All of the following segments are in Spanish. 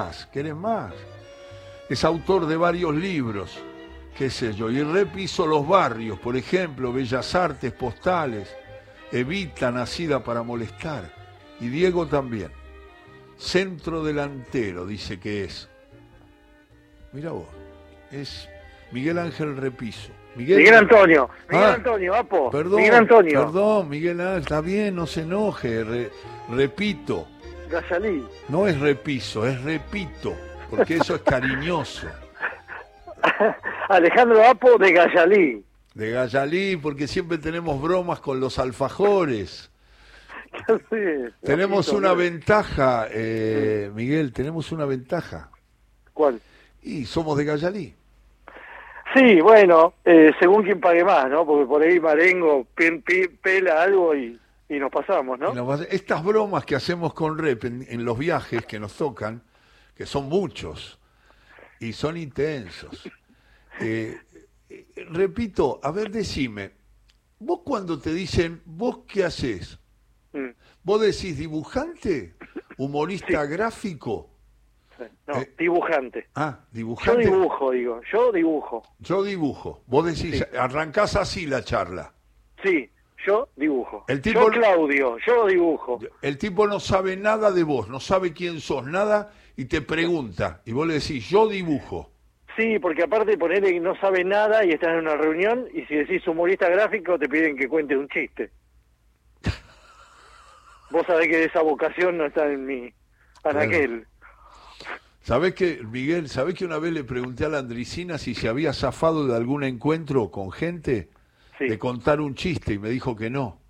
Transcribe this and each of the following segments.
más? ¿Querés más? Es autor de varios libros, qué sé yo, y repiso los barrios, por ejemplo, Bellas Artes, Postales, Evita, Nacida para Molestar, y Diego también. Centro delantero, dice que es. Mira vos, es Miguel Ángel Repiso. Miguel, Antonio, Miguel Ah, Antonio, Apo. Perdón, Miguel Antonio, perdón, Miguel Ángel, está bien, no se enoje, re- repito, Gazalí. no es repiso, es repito, porque eso es cariñoso. Alejandro Apo de Gallalí. De Gallalí, porque siempre tenemos bromas con los alfajores. Sí, Tenemos una ventaja, eh, Miguel, tenemos una ventaja. ¿Cuál? Y somos de Gallalí. Sí, bueno, eh, según quien pague más, ¿no? Porque por ahí Marengo pela algo y, y nos pasamos, ¿no? Nos Estas bromas que hacemos con Rep en, en los viajes que nos tocan, que son muchos y son intensos. Eh, repito, a ver, decime, vos cuando te dicen, ¿vos qué haces? Mm, ¿Vos decís dibujante? ¿Humorista gráfico? No, Eh, dibujante. Ah, Yo dibujante. dibujo, digo, yo dibujo. Yo dibujo. Vos decís, arrancás así la charla. Sí, yo dibujo. El tipo- Yo Claudio, yo dibujo. El tipo no sabe nada de vos, no sabe quién sos, nada, y te pregunta. Y vos le decís, yo dibujo. Sí, porque aparte ponele que no sabe nada y estás en una reunión y si decís humorista gráfico te piden que cuentes un chiste. Vos sabés que esa vocación no está en mi anaquel. ¿Sabés que, Miguel, sabés que una vez le pregunté a la Andricina si se había zafado de algún encuentro con gente Sí, de contar un chiste y me dijo que no,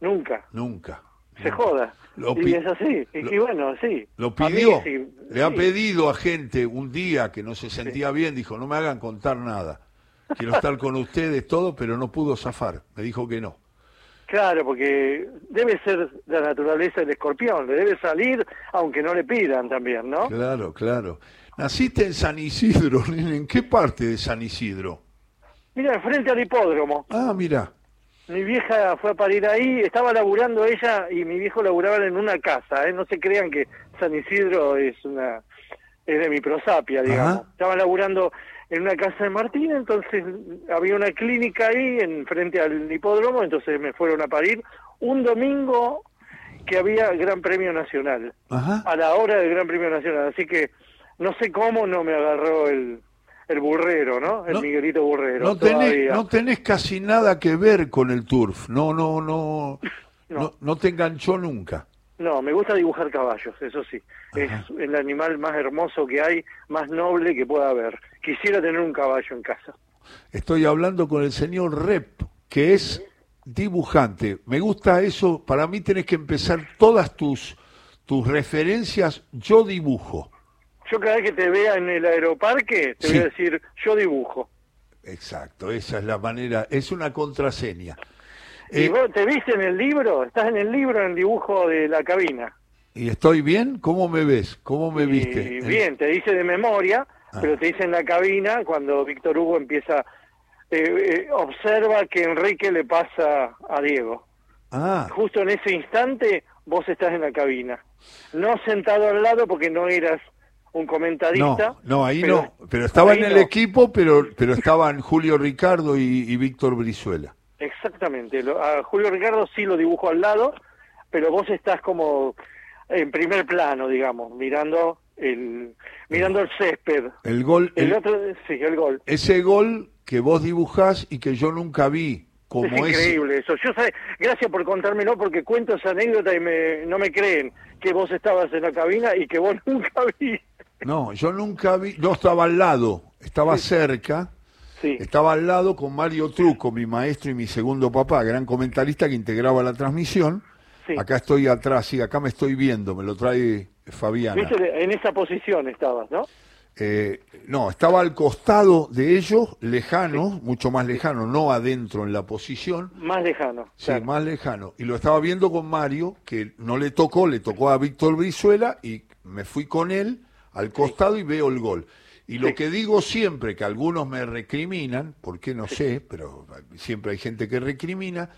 nunca. nunca. Se joda. Lo y es así. Y, lo- y bueno, sí. Lo pidió, sí, le ha pedido a gente un día que no se sentía bien, dijo, no me hagan contar nada. Quiero estar con ustedes todo, pero no pudo zafar. Me dijo que no. Claro, porque debe ser la naturaleza del escorpión. Le debe salir aunque no le pidan también, ¿no? Claro, claro. Naciste en San Isidro, ¿en qué parte de San Isidro? Mira, frente al hipódromo. Ah, mira. Mi vieja fue a parir ahí, estaba laburando ella y mi viejo laburaban en una casa, ¿eh? no se crean que San Isidro es una es de mi prosapia, digamos. Ajá. Estaban laburando en una casa de Martín, entonces había una clínica ahí en frente al hipódromo, entonces me fueron a parir un domingo que había Gran Premio Nacional, Ajá. a la hora del Gran Premio Nacional, así que no sé cómo no me agarró el el burrero, ¿no? El No- Miguelito Burrero. No tenés, todavía. no tenés casi nada que ver con el turf. No, no, no. No. No, no te enganchó nunca. No, me gusta dibujar caballos, eso sí. Es el animal más hermoso que hay, más noble que pueda haber. Quisiera tener un caballo en casa. Estoy hablando con el señor Rep, que es dibujante. Me gusta eso. Para mí tenés que empezar todas tus, tus referencias. Yo dibujo. Yo cada vez que te vea en el aeroparque, te Sí. voy a decir, yo dibujo. Exacto, esa es la manera. Es una contraseña. ¿Y Eh, vos te viste en el libro? Estás en el libro, en el dibujo de la cabina. ¿Y estoy bien? ¿Cómo me ves? ¿Cómo me viste? Y bien, te dice de memoria, Ah. pero te dice en la cabina cuando Víctor Hugo empieza, eh, eh, observa que Enrique le pasa a Diego. Ah, justo en ese instante vos estás en la cabina. No sentado al lado porque no eras un comentarista. no, no, ahí pero- no. Pero estaba en el no. equipo, pero, pero estaban Julio Ricardo y, y Víctor Brizuela. Exactamente. A Julio Ricardo sí lo dibujo al lado, pero vos estás como en primer plano, digamos, mirando el mirando el césped. El gol, El el- otro, sí, el gol. ese gol que vos dibujás y que yo nunca vi, como es ese. increíble eso. Yo sé, gracias por contármelo porque cuento esa anécdota y me, no me creen que vos estabas en la cabina y que vos nunca vi. No, yo nunca vi, no estaba al lado, estaba cerca, Sí. estaba al lado con Mario Truco, mi maestro y mi segundo papá, gran comentarista que integraba la transmisión. Sí. Acá estoy atrás, sí, acá me estoy viendo, me lo trae. Viste, en esa posición estabas, ¿no? Eh, no, estaba al costado de ellos, lejano, mucho más lejano, no adentro en la posición, Más lejano. sí, claro. más lejano. Y lo estaba viendo con Mario, que no le tocó, le tocó a Víctor Brizuela y me fui con él al costado y veo el gol. Y lo que digo siempre, que algunos me recriminan, porque no sé, pero siempre hay gente que recrimina,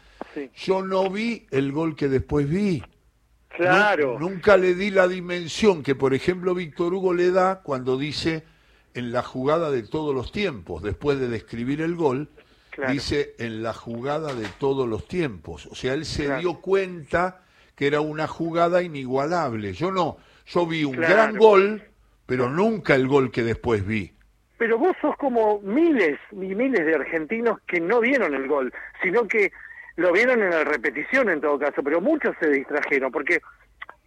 yo no vi el gol que después vi. Claro. nunca le di la dimensión que, por ejemplo, Víctor Hugo le da cuando dice en la jugada de todos los tiempos, después de describir el gol, Claro. dice en la jugada de todos los tiempos. O sea, él se Claro. dio cuenta que era una jugada inigualable. Yo no, yo vi un Claro. gran gol, pero nunca el gol que después vi. Pero vos sos como miles y miles de argentinos que no vieron el gol, sino que lo vieron en la repetición en todo caso, pero muchos se distrajeron, porque,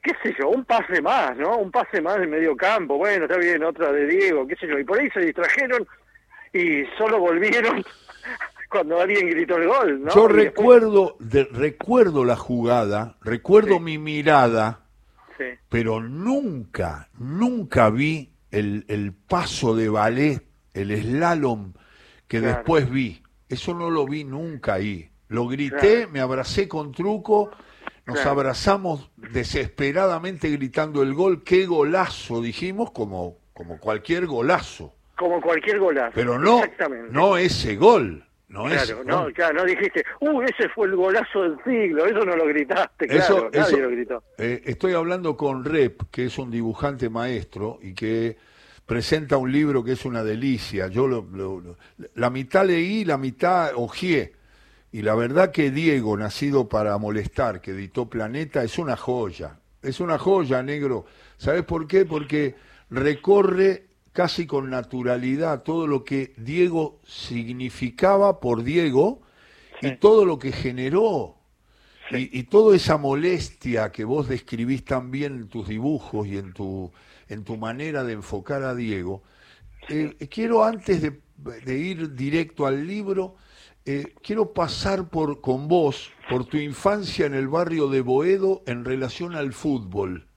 qué sé yo, un pase más, ¿no? Un pase más de medio campo, bueno, está bien, otra de Diego, qué sé yo, y por ahí se distrajeron y solo volvieron cuando alguien gritó el gol, ¿no? Yo Y después- recuerdo, de- recuerdo la jugada, recuerdo Sí. mi mirada, Sí, pero nunca, nunca vi el, el paso de ballet, el slalom que Claro. después vi. Eso no lo vi nunca ahí. Lo grité, Claro. me abracé con truco, nos Claro. abrazamos desesperadamente gritando el gol. Qué golazo, dijimos, como, como cualquier golazo. como cualquier golazo. Pero no, no ese gol. No Claro, no, claro, no dijiste, uh, ese fue el golazo del siglo, eso no lo gritaste, claro, Eso- nadie eso- lo gritó. Eh, estoy hablando con Rep, que es un dibujante maestro y que presenta un libro que es una delicia. Yo lo- lo- lo- la mitad leí, la mitad ojeé. Y la verdad que Diego, nacido para molestar, que editó Planeta, es una joya. Es una joya, negro. ¿Sabes por qué? Porque recorre casi con naturalidad todo lo que Diego significaba por Diego y todo lo que generó. Sí. Y, y toda esa molestia que vos describís tan bien en tus dibujos y en tu, en tu manera de enfocar a Diego, eh, quiero antes de, de ir directo al libro, eh, quiero pasar por, con vos por tu infancia en el barrio de Boedo en relación al fútbol.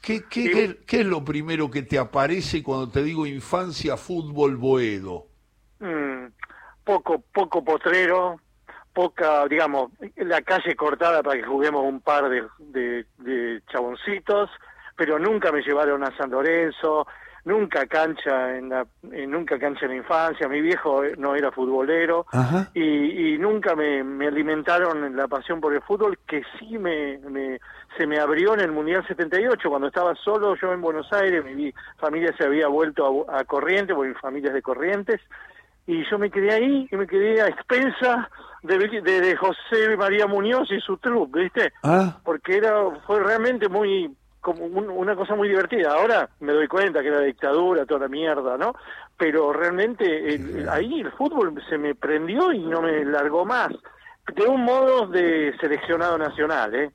¿Qué, qué, qué es lo primero que te aparece cuando te digo infancia, fútbol, Boedo? Mm, poco, poco potrero, poca, digamos, la calle cortada para que juguemos un par de, de, de chaboncitos, pero nunca me llevaron a San Lorenzo, nunca cancha en la, eh, nunca cancha en la infancia, mi viejo eh, no era futbolero, y, y nunca me, me alimentaron en la pasión por el fútbol que sí me, me- se me abrió en el Mundial 78 cuando estaba solo yo en Buenos Aires mi familia se había vuelto a, a Corrientes porque mi familia es de Corrientes y yo me quedé ahí y me quedé a expensa de, de, de José María Muñoz y su trupe, ¿viste? Ah, porque era fue realmente muy como un- una cosa muy divertida. Ahora me doy cuenta que era dictadura, toda la mierda, ¿no? Pero realmente el- el- ahí el fútbol se me prendió y no me largó más. De un modo de seleccionado nacional, ¿eh?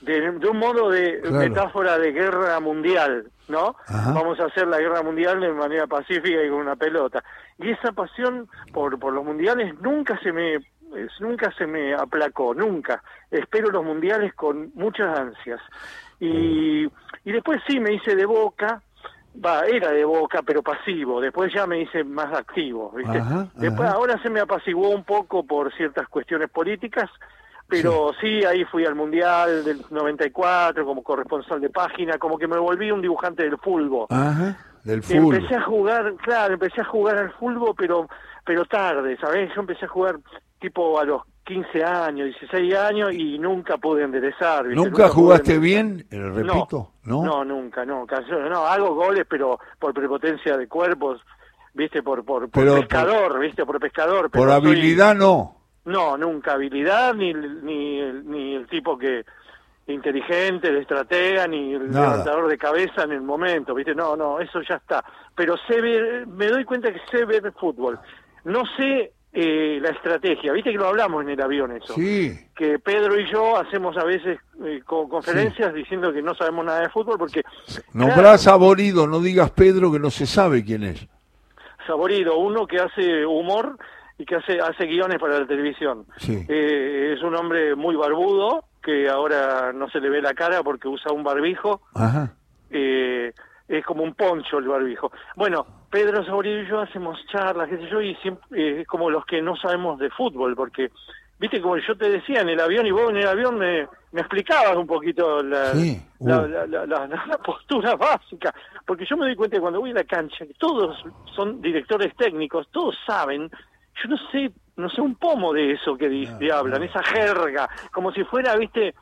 De, de un modo de Claro. metáfora de guerra mundial, ¿no? Ajá. Vamos a hacer la guerra mundial de manera pacífica y con una pelota. Y esa pasión por, por los mundiales nunca se me nunca se me aplacó, nunca. Espero los mundiales con muchas ansias. Y, y después sí me hice de boca, va, era de boca, pero pasivo. Después ya me hice más activo, ¿viste? Ajá, Después ajá. ahora se me apaciguó un poco por ciertas cuestiones políticas, pero sí. ahí fui al Mundial del 94 como corresponsal de página, como que me volví un dibujante del fútbol. ajá, del fútbol. Empecé a jugar, claro, empecé a jugar al fútbol, pero pero tarde, ¿sabes? Yo empecé a jugar tipo a los 15 años, 16 años y nunca pude enderezar. ¿viste? ¿Nunca jugaste enderezar. bien? Eh, repito, ¿no? No, nunca, no, hago goles, pero por prepotencia de cuerpos, ¿viste? Por por, por Pero por- pescador, ¿viste? Por pescador. pero Por soy- habilidad no. no, nunca habilidad, ni, ni, ni el tipo que inteligente, de estratega, ni el Nada. levantador de cabeza en el momento, ¿viste? No, no, eso ya está. Pero sé ver, me doy cuenta que sé ver fútbol. No sé eh, la estrategia, ¿viste que lo hablamos en el avión eso? Sí, Que Pedro y yo hacemos a veces eh, co- conferencias diciendo que no sabemos nada de fútbol porque... nombrás claro, a Borido, no digas Pedro que no se sabe quién es. Saborido, uno que hace humor y que hace, hace guiones para la televisión. Sí. Eh, es un hombre muy barbudo, que ahora no se le ve la cara porque usa un barbijo. Ajá. eh, es como un poncho el barbijo. Bueno, Pedro Saborido y yo hacemos charlas, qué sé yo, y siempre, eh, es como los que no sabemos de fútbol, porque, viste, como yo te decía en el avión, y vos en el avión me, me explicabas un poquito la, Sí, la, uh. la- la- la- postura básica, porque yo me doy cuenta que cuando voy a la cancha, que todos son directores técnicos, todos saben, yo no sé, no sé un pomo de eso que de hablan, esa jerga, como si fuera, viste,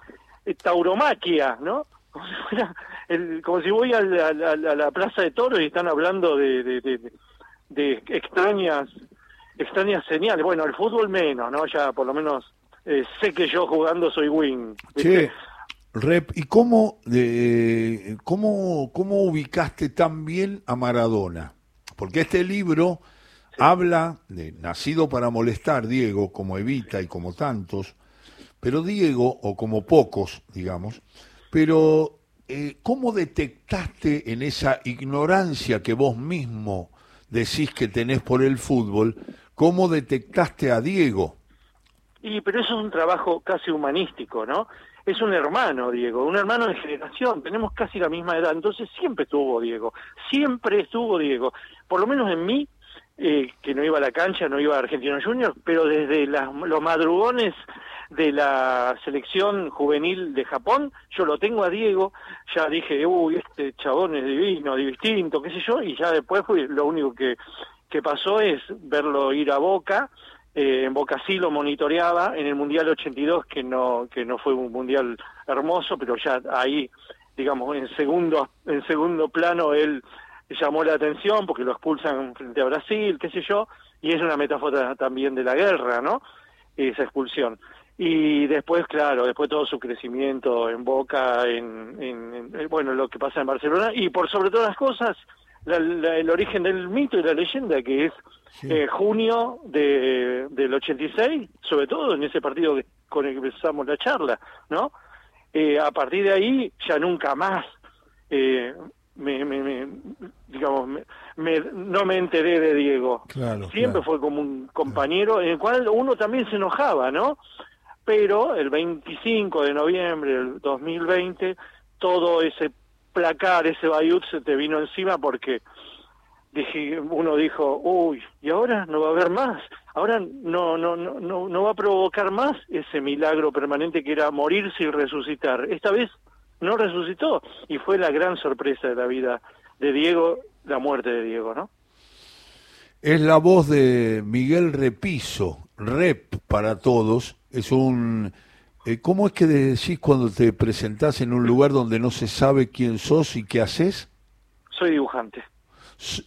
tauromaquia, ¿no? como si fuera, el, como si voy a la, a la plaza de toros y están hablando de, de, de, de extrañas extrañas señales. Bueno, el fútbol menos, ¿no? Ya por lo menos eh, sé que yo jugando soy win. Che, Rep, ¿y cómo, de, cómo, cómo ubicaste tan bien a Maradona? Porque este libro habla de Nacido para molestar, Diego, como Evita y como tantos, pero Diego, o como pocos, digamos, pero eh, ¿cómo detectaste en esa ignorancia que vos mismo decís que tenés por el fútbol, cómo detectaste a Diego? Y pero eso es un trabajo casi humanístico, ¿no? Es un hermano, Diego, un hermano de generación, tenemos casi la misma edad, entonces siempre estuvo Diego, siempre estuvo Diego, por lo menos en mí, eh, que no iba a la cancha, no iba a Argentino Junior, pero desde las, los madrugones de la selección juvenil de Japón, yo lo tengo a Diego, ya dije, uy, este chabón es divino, distinto, qué sé yo, y ya después fue lo único que, que pasó es verlo ir a Boca, eh, en Boca sí lo monitoreaba, en el Mundial 82, que no, que no fue un Mundial hermoso, pero ya ahí, digamos, en segundo, en segundo plano él llamó la atención porque lo expulsan frente a Brasil, qué sé yo, y es una metáfora también de la guerra, ¿no? Esa expulsión. Y después, claro, después todo su crecimiento en Boca, en, en, bueno, lo que pasa en Barcelona, y por sobre todas las cosas, el origen del mito y la leyenda, que es eh, junio de, del 86, sobre todo en ese partido con el que empezamos la charla, ¿no? Eh, a partir de ahí ya nunca más eh, me, me, digamos me, no me enteré de Diego. Siempre fue como un compañero en el cual uno también se enojaba no pero el 25 de noviembre del 2020 todo ese placar ese Bayut se te vino encima porque dije, uno dijo, uy, ¿y ahora no va a haber más? Ahora no, no, no, no, no va a provocar más ese milagro permanente que era morirse y resucitar. Esta vez no resucitó y fue la gran sorpresa de la vida de Diego, la muerte de Diego, ¿no? Es la voz de Miguel Repiso, rep para todos, es un... Eh, ¿Cómo es que decís cuando te presentás en un lugar donde no se sabe quién sos y qué haces? Soy dibujante.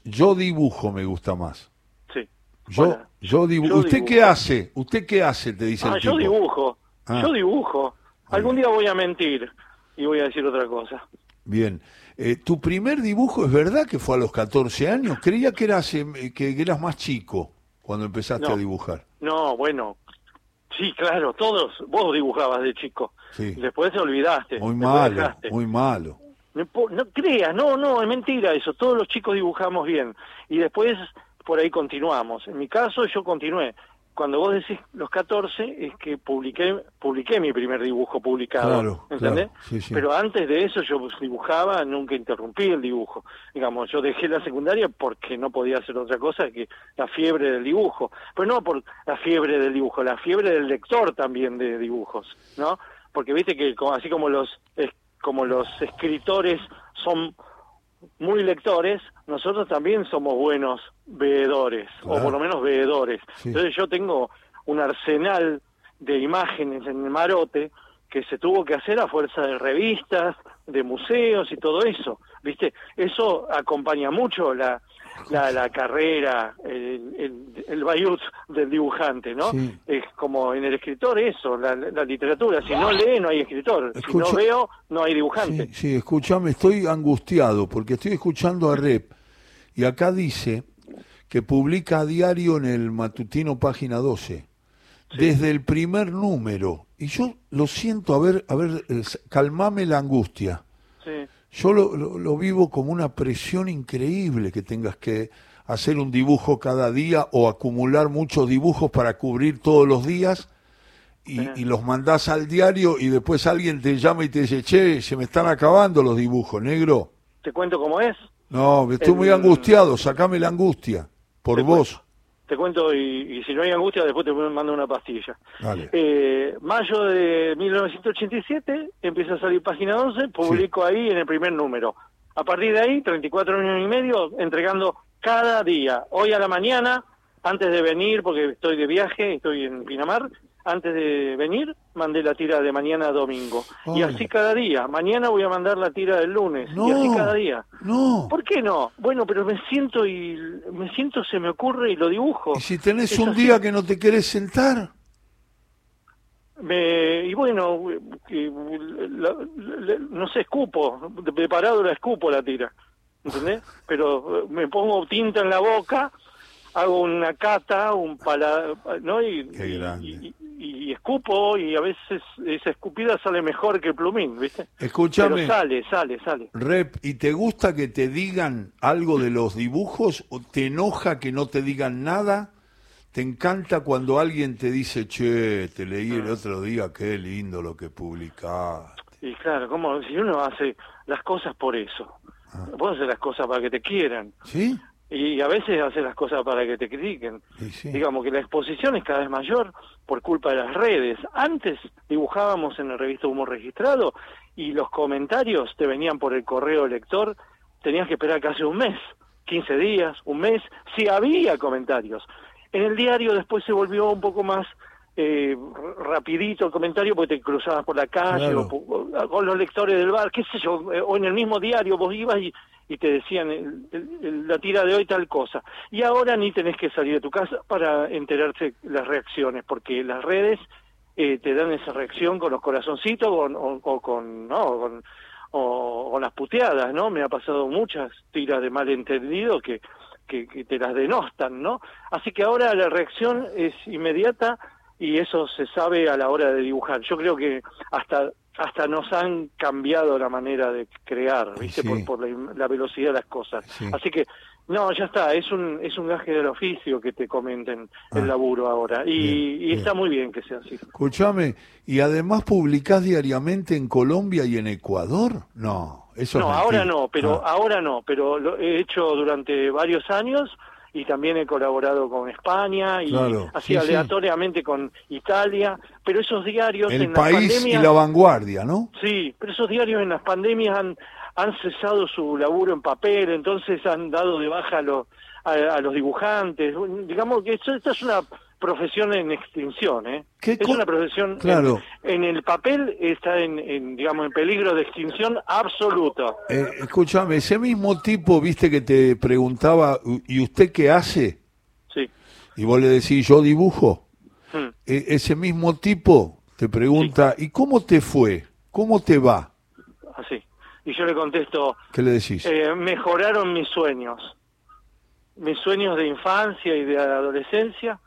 Yo dibujo, me gusta más. Sí. Yo, yo, dibujo. ¿Usted qué hace? ¿Usted qué hace? Te dice ah, el yo dibujo. Ah. Yo dibujo. Algún día voy a mentir y voy a decir otra cosa. Bien. Eh, ¿Tu primer dibujo es verdad que fue a los 14 años? Creía que eras, eh, que eras más chico cuando empezaste a dibujar. No, bueno, sí, claro, todos, vos dibujabas de chico. Sí. Después te olvidaste. Muy malo, muy malo. No, no creas, no, no, es mentira eso. Todos los chicos dibujamos bien. Y después por ahí continuamos. En mi caso yo continué. Cuando vos decís los 14 es que publiqué publiqué mi primer dibujo publicado, ¿entendés? Pero antes de eso yo dibujaba, nunca interrumpí el dibujo. Digamos, yo dejé la secundaria porque no podía hacer otra cosa que la fiebre del dibujo. Pero no por la fiebre del dibujo, la fiebre del lector también de dibujos, ¿no? Porque viste que así como los como los escritores son muy lectores, nosotros también somos buenos veedores, o por lo menos veedores. Entonces yo tengo un arsenal de imágenes en el marote que se tuvo que hacer a fuerza de revistas, de museos y todo eso. ¿Viste? Eso acompaña mucho la, la, la carrera, el, el, el bayut del dibujante, ¿no? Es como en el escritor eso, la, la, literatura. Si no lee, no hay escritor. si no veo, no hay dibujante. Sí, sí, escúchame, estoy angustiado porque estoy escuchando a Rep y acá dice que publica a diario en el matutino página 12. Desde el primer número. Y yo lo siento, a ver, a ver, calmame la angustia. Sí yo lo, lo, vivo como una presión increíble que tengas que hacer un dibujo cada día o acumular muchos dibujos para cubrir todos los días y, los mandás al diario y después alguien te llama y te dice, che, se me están acabando los dibujos, negro. ¿Te cuento cómo es? No, estoy muy angustiado, sacame la angustia, por vos te cuento y, si no hay angustia después te mando una pastilla. Eh, mayo de 1987 empieza a salir página 11, publico ahí en el primer número. A partir de ahí, 34 años y medio, entregando cada día. Hoy a la mañana, antes de venir, porque estoy de viaje, estoy en Pinamar, antes de venir, mandé la tira de mañana a domingo. Y así cada día. Mañana voy a mandar la tira del lunes. No. Y así cada día. No. ¿Por qué no? Bueno, pero me siento y me siento, se me ocurre y lo dibujo. ¿Y si tenés Es un así. día que no te querés sentar? Me- y bueno, la- la- no sé, escupo, de preparado la escupo la tira, ¿entendés? Pero eh, me pongo tinta en la boca, hago una cata, un pala, ¿no? Y, Qué y- grande. y- y escupo y a veces esa escupida sale mejor que el plumín, ¿viste? Escúchame. Pero sale, sale, sale. Rep, ¿y te gusta que te digan algo de los dibujos o te enoja que no te digan nada? ¿Te encanta cuando alguien te dice, che, te leí el otro día, qué lindo lo que publicaste? Y claro, como si uno hace las cosas por eso. Ah. Vos haces las cosas para que te quieran. ¿Sí? Y a veces haces las cosas para que te critiquen. Sí. Digamos que la exposición es cada vez mayor por culpa de las redes. Antes dibujábamos en la revista Humor Registrado y los comentarios te venían por el correo lector, tenías que esperar casi un mes, 15 días, un mes, si había comentarios. En el diario después se volvió un poco más eh, rapidito el comentario porque te cruzabas por la calle Claro. o, o con los lectores del bar, qué sé yo, eh, o en el mismo diario vos ibas y, y te decían el- el- el- la tira de hoy tal cosa. Y ahora ni tenés que salir de tu casa para enterarte las reacciones, porque las redes eh, te dan esa reacción con los corazoncitos con- o, o con, no, con, o, o las puteadas, ¿no? Me ha pasado muchas tiras de malentendido que, que, que te las denostan, ¿no? Así que ahora la reacción es inmediata y eso se sabe a la hora de dibujar. Yo creo que hasta hasta nos han cambiado la manera de crear, ¿viste? Sí. Por, por la, la velocidad de las cosas. Sí. Así que, no, ya está, es un, es un gaje del oficio que te comenten Ah. el laburo ahora. Y, Bien, y bien. está muy bien que sea así. Escúchame, ¿y además publicás diariamente en Colombia y en Ecuador? No, eso es No, ahora mentira. no, pero Ah, ahora no, pero lo he hecho durante varios años y también he colaborado con España y Claro, así sí, sí. aleatoriamente con Italia, pero esos diarios el en país la y pandemia la vanguardia, ¿no? Sí, pero esos diarios en las pandemias han, han cesado su laburo en papel, entonces han dado de baja a los, a, a los dibujantes. Digamos que esto, esta es una profesión en extinción, ¿eh? ¿Qué es una profesión... Claro. En, en el papel está en, en, digamos, en peligro de extinción absoluta. Eh, escúchame, ese mismo tipo, viste, que te preguntaba, ¿y usted qué hace? Sí. Y vos le decís, yo dibujo. Mm. E- ese mismo tipo te pregunta, ¿y cómo te fue? ¿Cómo te va? Así. Y yo le contesto, ¿Qué le decís? eh, mejoraron mis sueños. Mis sueños de infancia y de adolescencia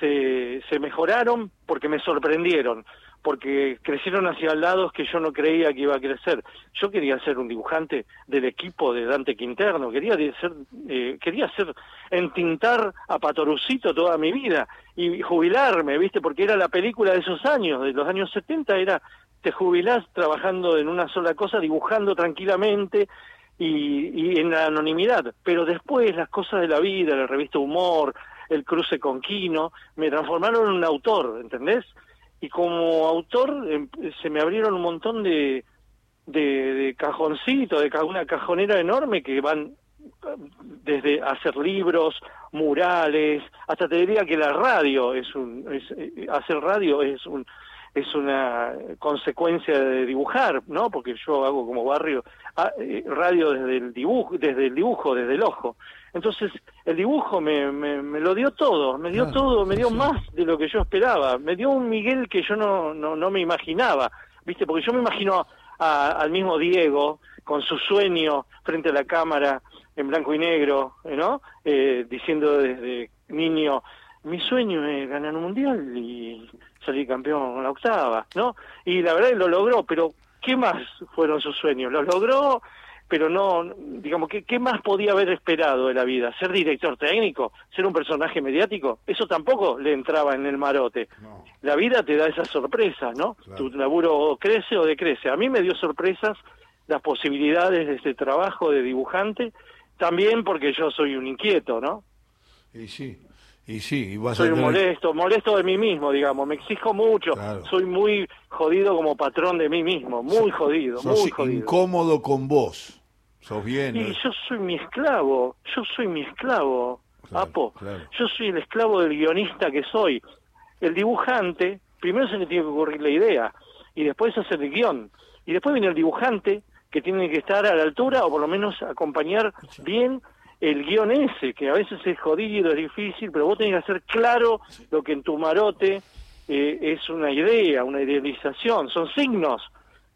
se, se mejoraron porque me sorprendieron, porque crecieron hacia lados que yo no creía que iba a crecer. Yo quería ser un dibujante del equipo de Dante Quinterno, quería ser, eh, quería ser entintar a Patorucito toda mi vida y jubilarme, ¿viste? Porque era la película de esos años, de los años 70, era te jubilás trabajando en una sola cosa, dibujando tranquilamente y en la anonimidad. Pero después las cosas de la vida, la revista Humor, el cruce con Quino, me transformaron en un autor, ¿entendés? Y como autor em, se me abrieron un montón de, de, de cajoncitos, de una cajonera enorme que van desde hacer libros, murales, hasta te diría que la radio es un, es, eh, hacer radio es un, es una consecuencia de dibujar, ¿no? Porque yo hago como barrio ah, eh, radio desde el dibujo, desde el dibujo, desde el ojo. Entonces el dibujo me, me, me lo dio todo, me dio Claro, todo, me dio sí. más de lo que yo esperaba, me dio un Miguel que yo no, no, no me imaginaba, ¿viste? Porque yo me imagino a- al mismo Diego con su sueño frente a la cámara en blanco y negro, ¿no? Eh, diciendo desde niño, mi sueño es ganar un mundial y salir campeón con la octava, ¿no? Y la verdad lo logró, pero ¿qué más fueron sus sueños? Lo logró, pero no, digamos, ¿qué, ¿qué más podía haber esperado de la vida? ¿Ser director técnico? ¿Ser un personaje mediático? Eso tampoco le entraba en el marote. No. La vida te da esas sorpresas, ¿no? Claro. Tu laburo crece o decrece. A mí me dio sorpresas las posibilidades de este trabajo de dibujante, también porque yo soy un inquieto, ¿no? Y sí, y sí, y vas soy a tener- molesto, molesto de mí mismo, digamos, me exijo mucho, Claro. soy muy jodido como patrón de mí mismo, muy jodido, sos muy jodido. incómodo con vos. Sos bien. Y ¿no? yo soy mi esclavo, yo soy mi esclavo, Claro, Apo, claro. yo soy el esclavo del guionista que soy. El dibujante primero se le tiene que ocurrir la idea y después hacer el guion. Y después viene el dibujante que tiene que estar a la altura o por lo menos acompañar bien el guion ese, que a veces es jodido, es difícil, pero vos tenés que hacer claro lo que en tu marote eh, es una idea, una idealización, son signos.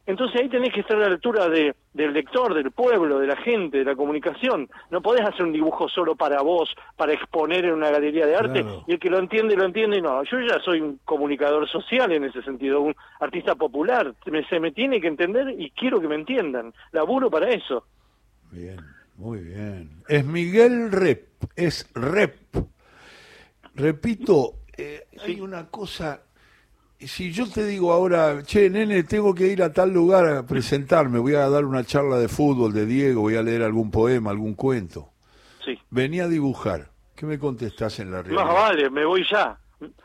Entonces ahí tenés que estar a la altura de, del lector, del pueblo, de la gente, de la comunicación. No podés hacer un dibujo solo para vos, para exponer en una galería de arte, y el que lo entiende, lo entiende. No, yo ya soy un comunicador social en ese sentido, un artista popular. se me tiene que entender y quiero que me entiendan. Laburo para eso. Bien. Muy bien. Es Miguel Rep, es Rep. Repito, eh, hay una cosa, si yo te digo ahora, che, nene, tengo que ir a tal lugar a presentarme, voy a dar una charla de fútbol de Diego, voy a leer algún poema, algún cuento. Sí. Venía a dibujar. ¿Qué me contestás en la realidad? Más vale, me voy ya.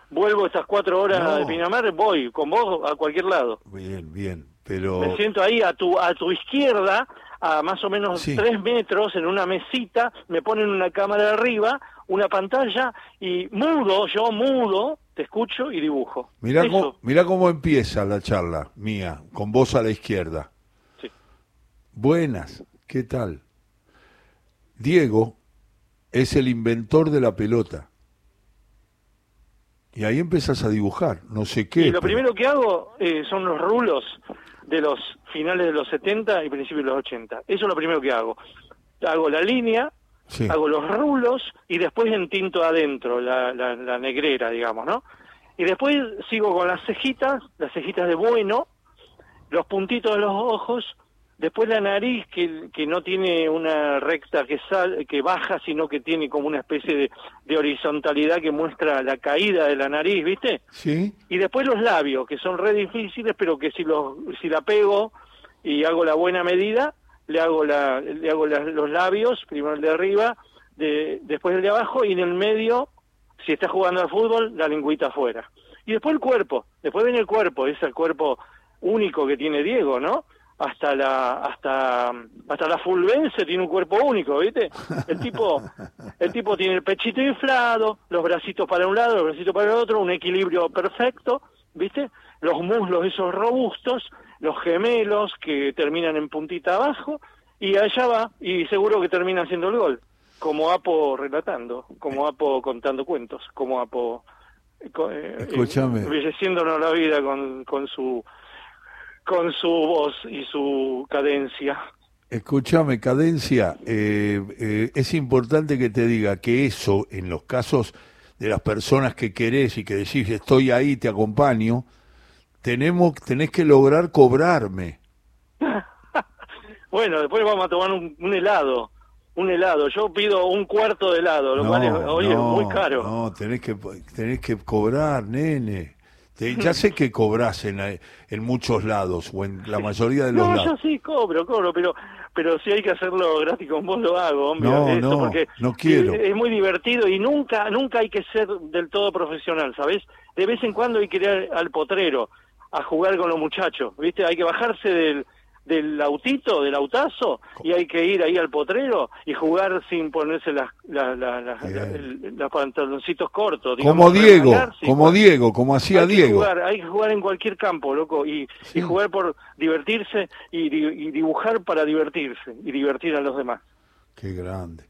Vuelvo estas cuatro horas de Pinamar, voy con vos a cualquier lado. Bien, bien, pero... Me siento ahí a tu, a tu izquierda, a más o menos tres metros en una mesita, me ponen una cámara arriba, una pantalla y mudo, yo mudo, te escucho y dibujo. Mirá, cómo, cómo empieza la charla mía, con voz a la izquierda. Sí. Buenas, ¿qué tal? Diego es el inventor de la pelota. Y ahí empiezas a dibujar, no sé qué. Y lo primero que hago eh, son los rulos de los finales de los 70 y principios de los 80. Eso es lo primero que hago. Hago la línea, hago los rulos y después entinto adentro, la, la, negrera, digamos, ¿no? Y después sigo con las cejitas, las cejitas de bueno, los puntitos de los ojos Después la nariz, que, que no tiene una recta que, sal, que baja, sino que tiene como una especie de, horizontalidad que muestra la caída de la nariz, ¿viste? Sí. Y después los labios, que son re difíciles, pero que si, los, si la pego y hago la buena medida, le hago, la, le hago los labios, primero el de arriba, de, después el de abajo, y en el medio, si está jugando al fútbol, la lengüita afuera. Y después el cuerpo, después viene el cuerpo, es el cuerpo único que tiene Diego, ¿no? Hasta la hasta hasta la fulvense tiene un cuerpo único, ¿viste? El tipo el tipo tiene el pechito inflado, los bracitos para un lado, los bracitos para el otro, un equilibrio perfecto, ¿viste? Los muslos esos robustos, los gemelos que terminan en puntita abajo y allá va y seguro que termina haciendo el gol, como Apo relatando, como Apo contando cuentos, como Apo eh, Escúchame. embelleciéndonos la vida con, con su con su voz y su cadencia. Escúchame, cadencia, eh, eh, es importante que te diga que eso, en los casos de las personas que querés y que decís estoy ahí, te acompaño, tenemos, tenés que lograr cobrarme. bueno, después vamos a tomar un, helado, un helado. Yo pido un cuarto de helado, lo cual es, muy caro. No, tenés que, tenés que cobrar, nene ya sé que cobras en, en muchos lados o en la mayoría de los lados. No, yo sí cobro, cobro, pero pero si hay que hacerlo gratis con vos lo hago, hombre. No, no, porque no quiero. Es, muy divertido y nunca nunca hay que ser del todo profesional, ¿sabes? De vez en cuando hay que ir al potrero a jugar con los muchachos, ¿viste? Hay que bajarse del del autito, del autazo, y hay que ir ahí al potrero y jugar sin ponerse las, los pantaloncitos cortos. como Diego, como Diego, como hacía Diego. hay que jugar en cualquier campo, loco, y, y jugar por divertirse y, dibujar para divertirse y divertir a los demás. Qué grande.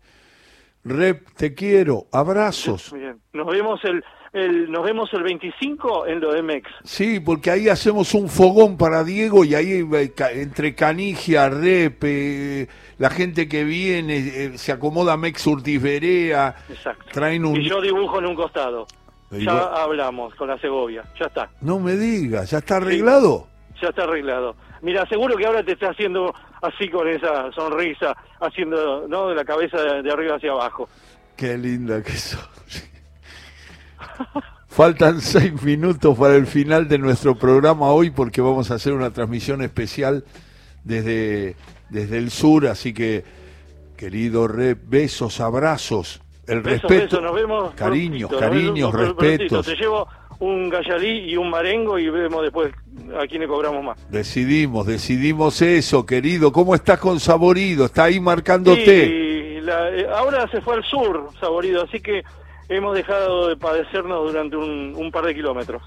Rep, te quiero, abrazos. Bien. Nos vemos el el, nos vemos el 25 en lo de MEX. Sí, porque ahí hacemos un fogón para Diego y ahí eh, entre Canigia, Repe, la gente que viene, eh, se acomoda Mex Urtiferea. Exacto. Traen un... Y yo dibujo en un costado. Ya hablamos con la Segovia, ya está. No me digas, ¿ya está arreglado? ya está arreglado. Mira, seguro que ahora te está haciendo así con esa sonrisa, haciendo, ¿no? De la cabeza de arriba hacia abajo. Qué linda que sos. Faltan seis minutos para el final de nuestro programa hoy porque vamos a hacer una transmisión especial desde, desde el sur, así que querido Rep, besos, abrazos, el respeto, nos vemos cariños, cariños, respetos. Te llevo un gallalí y un marengo y vemos después a quién le cobramos más. Decidimos, decidimos eso, querido. ¿Cómo estás con Saborido? ¿Está ahí marcándote? Sí, eh, ahora se fue al sur, Saborido, así que hemos dejado de padecernos durante un, par de kilómetros.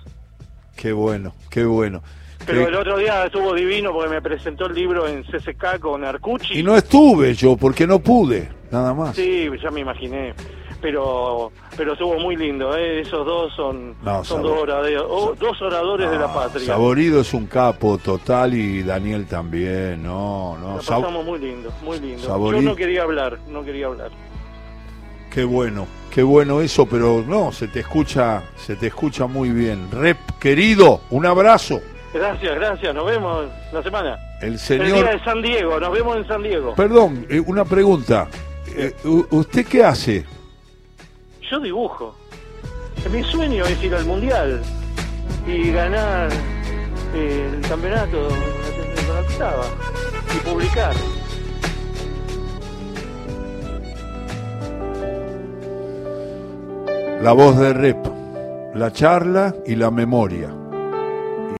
Qué bueno, qué bueno. Pero Qué- el otro día estuvo divino porque me presentó el libro en CCK con Arcucci. Y no estuve yo porque no pude, nada más. Sí, ya me imaginé. Pero pero estuvo muy lindo, ¿eh? esos dos son, No, son dos, orade- o- dos oradores de la Ah, patria. Saborido es un capo total y Daniel también, no, no. La pasamos muy lindo, muy lindo. Sabori- Yo no quería hablar, no quería hablar. Qué bueno, qué bueno eso, pero no, se te escucha, se te escucha muy bien. Rep, querido, un abrazo. Gracias, gracias, nos vemos la semana. El El día señor, de San Diego, nos vemos en San Diego. perdón, eh, una pregunta. Eh, ¿Usted qué hace? Yo dibujo. Mi sueño es ir al Mundial y ganar eh, el campeonato con la octava y publicar. La voz de Rep, la charla y la memoria.